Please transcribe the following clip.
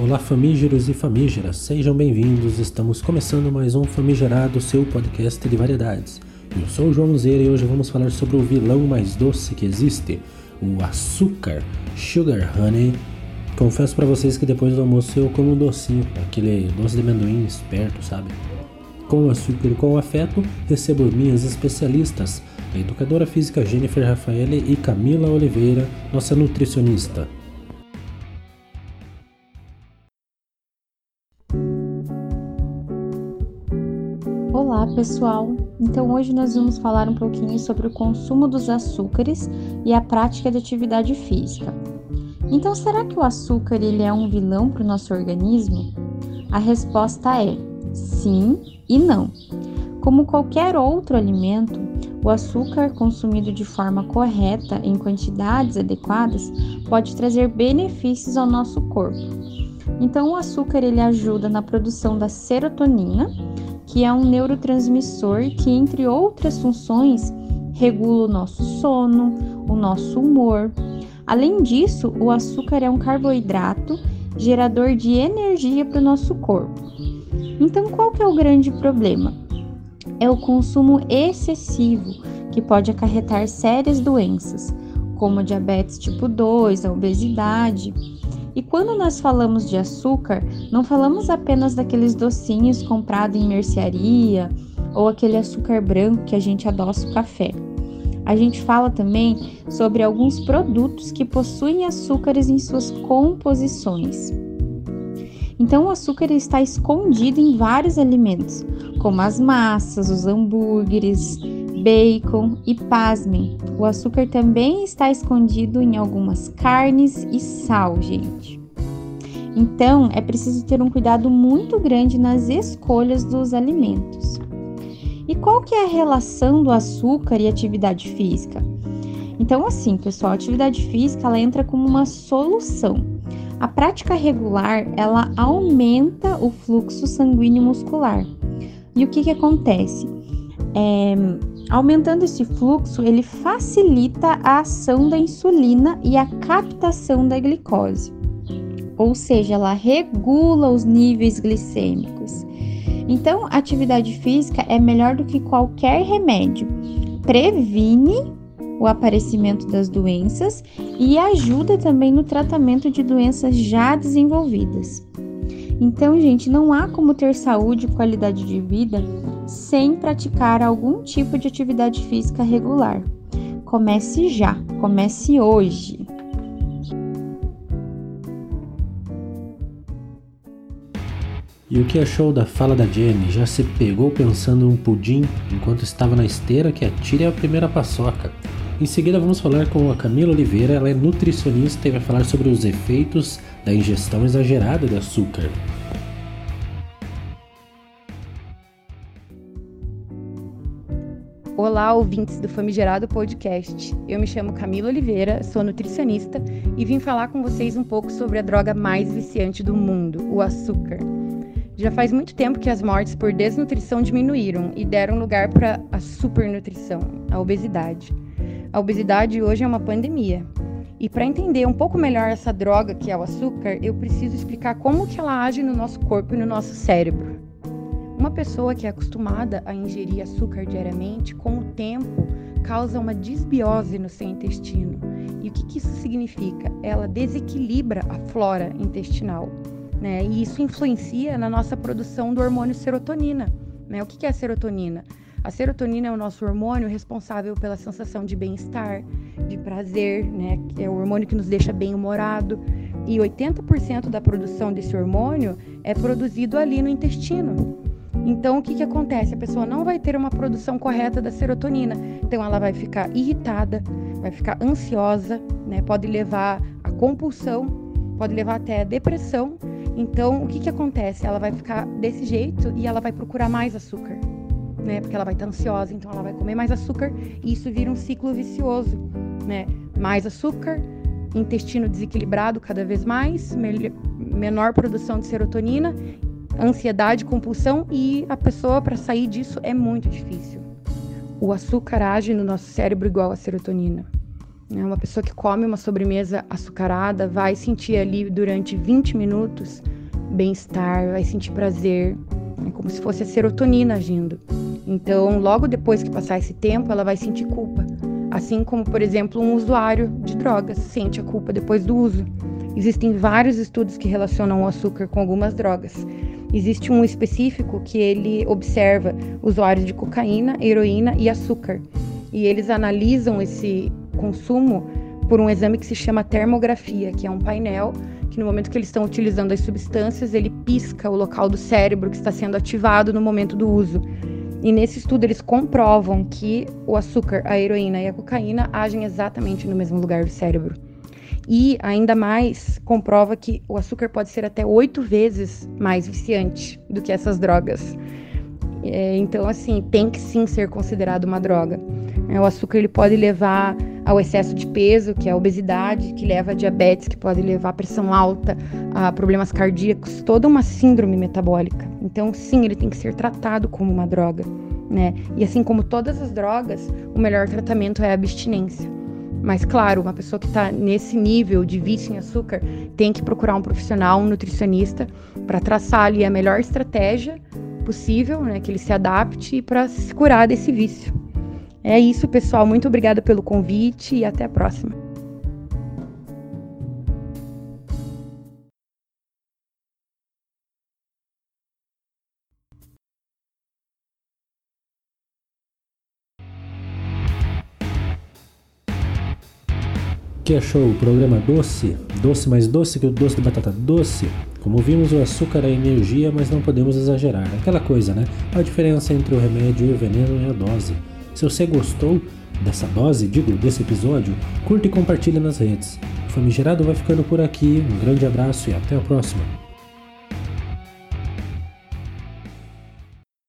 Olá, famígeros e famígeras, sejam bem-vindos. Estamos começando mais um Famigerado, seu podcast de variedades. Eu sou o João Zera e hoje vamos falar sobre o vilão mais doce que existe, o açúcar, Sugar Honey. Confesso para vocês que depois do almoço eu como um docinho, aquele doce de amendoim esperto, sabe? Com açúcar e com afeto, recebo minhas especialistas, a educadora física Jennifer Rafaele e Camila Oliveira, nossa nutricionista. Olá pessoal! Então hoje nós vamos falar um pouquinho sobre o consumo dos açúcares e a prática de atividade física. Então será que o açúcar ele é um vilão para o nosso organismo? A resposta é sim e não. Como qualquer outro alimento, o açúcar consumido de forma correta em quantidades adequadas pode trazer benefícios ao nosso corpo. Então o açúcar ele ajuda na produção da serotonina, que é um neurotransmissor que, entre outras funções, regula o nosso sono, o nosso humor. Além disso, o açúcar é um carboidrato gerador de energia para o nosso corpo. Então, qual que é o grande problema? É o consumo excessivo, que pode acarretar sérias doenças, como diabetes tipo 2, a obesidade e quando nós falamos de açúcar, não falamos apenas daqueles docinhos comprados em mercearia ou aquele açúcar branco que a gente adoça o café. A gente fala também sobre alguns produtos que possuem açúcares em suas composições. Então, o açúcar está escondido em vários alimentos, como as massas, os hambúrgueres, bacon e pasmem, o açúcar também está escondido em algumas carnes e sal, gente. Então, é preciso ter um cuidado muito grande nas escolhas dos alimentos. E qual que é a relação do açúcar e atividade física? Então, assim, pessoal, a atividade física ela entra como uma solução. A prática regular ela aumenta o fluxo sanguíneo muscular. E o que, que acontece? É, Aumentando esse fluxo, ele facilita a ação da insulina e a captação da glicose, ou seja, ela regula os níveis glicêmicos. Então, atividade física é melhor do que qualquer remédio, previne o aparecimento das doenças e ajuda também no tratamento de doenças já desenvolvidas. Então, gente, não há como ter saúde e qualidade de vida sem praticar algum tipo de atividade física regular. Comece já, comece hoje. E o que achou da fala da Jenny? Já se pegou pensando em um pudim enquanto estava na esteira que atire a primeira paçoca? Em seguida vamos falar com a Camila Oliveira, ela é nutricionista e vai falar sobre os efeitos da ingestão exagerada de açúcar. Olá, ouvintes do Famigerado Podcast. Eu me chamo Camila Oliveira, sou nutricionista e vim falar com vocês um pouco sobre a droga mais viciante do mundo, o açúcar. Já faz muito tempo que as mortes por desnutrição diminuíram e deram lugar para a supernutrição, a obesidade. A obesidade hoje é uma pandemia. E para entender um pouco melhor essa droga que é o açúcar, eu preciso explicar como que ela age no nosso corpo e no nosso cérebro. Uma pessoa que é acostumada a ingerir açúcar diariamente, com o tempo, causa uma desbiose no seu intestino. E o que, que isso significa? Ela desequilibra a flora intestinal. Né? E isso influencia na nossa produção do hormônio serotonina. Né? O que, que é a serotonina? A serotonina é o nosso hormônio responsável pela sensação de bem-estar, de prazer, né? É o hormônio que nos deixa bem-humorado. E 80% da produção desse hormônio é produzido ali no intestino. Então, o que, que acontece? A pessoa não vai ter uma produção correta da serotonina. Então, ela vai ficar irritada, vai ficar ansiosa, né? pode levar a compulsão, pode levar até a depressão. Então, o que, que acontece? Ela vai ficar desse jeito e ela vai procurar mais açúcar, né? Porque ela vai estar ansiosa, então ela vai comer mais açúcar e isso vira um ciclo vicioso, né? Mais açúcar, intestino desequilibrado cada vez mais, menor produção de serotonina ansiedade, compulsão e a pessoa para sair disso é muito difícil. O açúcar age no nosso cérebro igual a serotonina. Né? Uma pessoa que come uma sobremesa açucarada vai sentir ali durante 20 minutos bem-estar, vai sentir prazer, é como se fosse a serotonina agindo. Então, logo depois que passar esse tempo, ela vai sentir culpa. Assim como, por exemplo, um usuário de drogas sente a culpa depois do uso. Existem vários estudos que relacionam o açúcar com algumas drogas. Existe um específico que ele observa usuários de cocaína, heroína e açúcar. E eles analisam esse consumo por um exame que se chama termografia, que é um painel que no momento que eles estão utilizando as substâncias, ele pisca o local do cérebro que está sendo ativado no momento do uso. E nesse estudo eles comprovam que o açúcar, a heroína e a cocaína agem exatamente no mesmo lugar do cérebro. E ainda mais comprova que o açúcar pode ser até oito vezes mais viciante do que essas drogas. É, então, assim, tem que sim ser considerado uma droga. É, o açúcar ele pode levar ao excesso de peso, que é a obesidade, que leva a diabetes, que pode levar a pressão alta, a problemas cardíacos, toda uma síndrome metabólica. Então, sim, ele tem que ser tratado como uma droga, né? E assim como todas as drogas, o melhor tratamento é a abstinência. Mas, claro, uma pessoa que está nesse nível de vício em açúcar tem que procurar um profissional, um nutricionista, para traçar ali a melhor estratégia possível, né? Que ele se adapte para se curar desse vício. É isso, pessoal. Muito obrigada pelo convite e até a próxima. Que achou o programa doce? Doce mais doce que o doce de batata doce? Como vimos, o açúcar é energia, mas não podemos exagerar. Aquela coisa, né? A diferença entre o remédio e o veneno é a dose. Se você gostou dessa dose, digo, desse episódio, curta e compartilha nas redes. O Famigerado vai ficando por aqui, um grande abraço e até a próxima.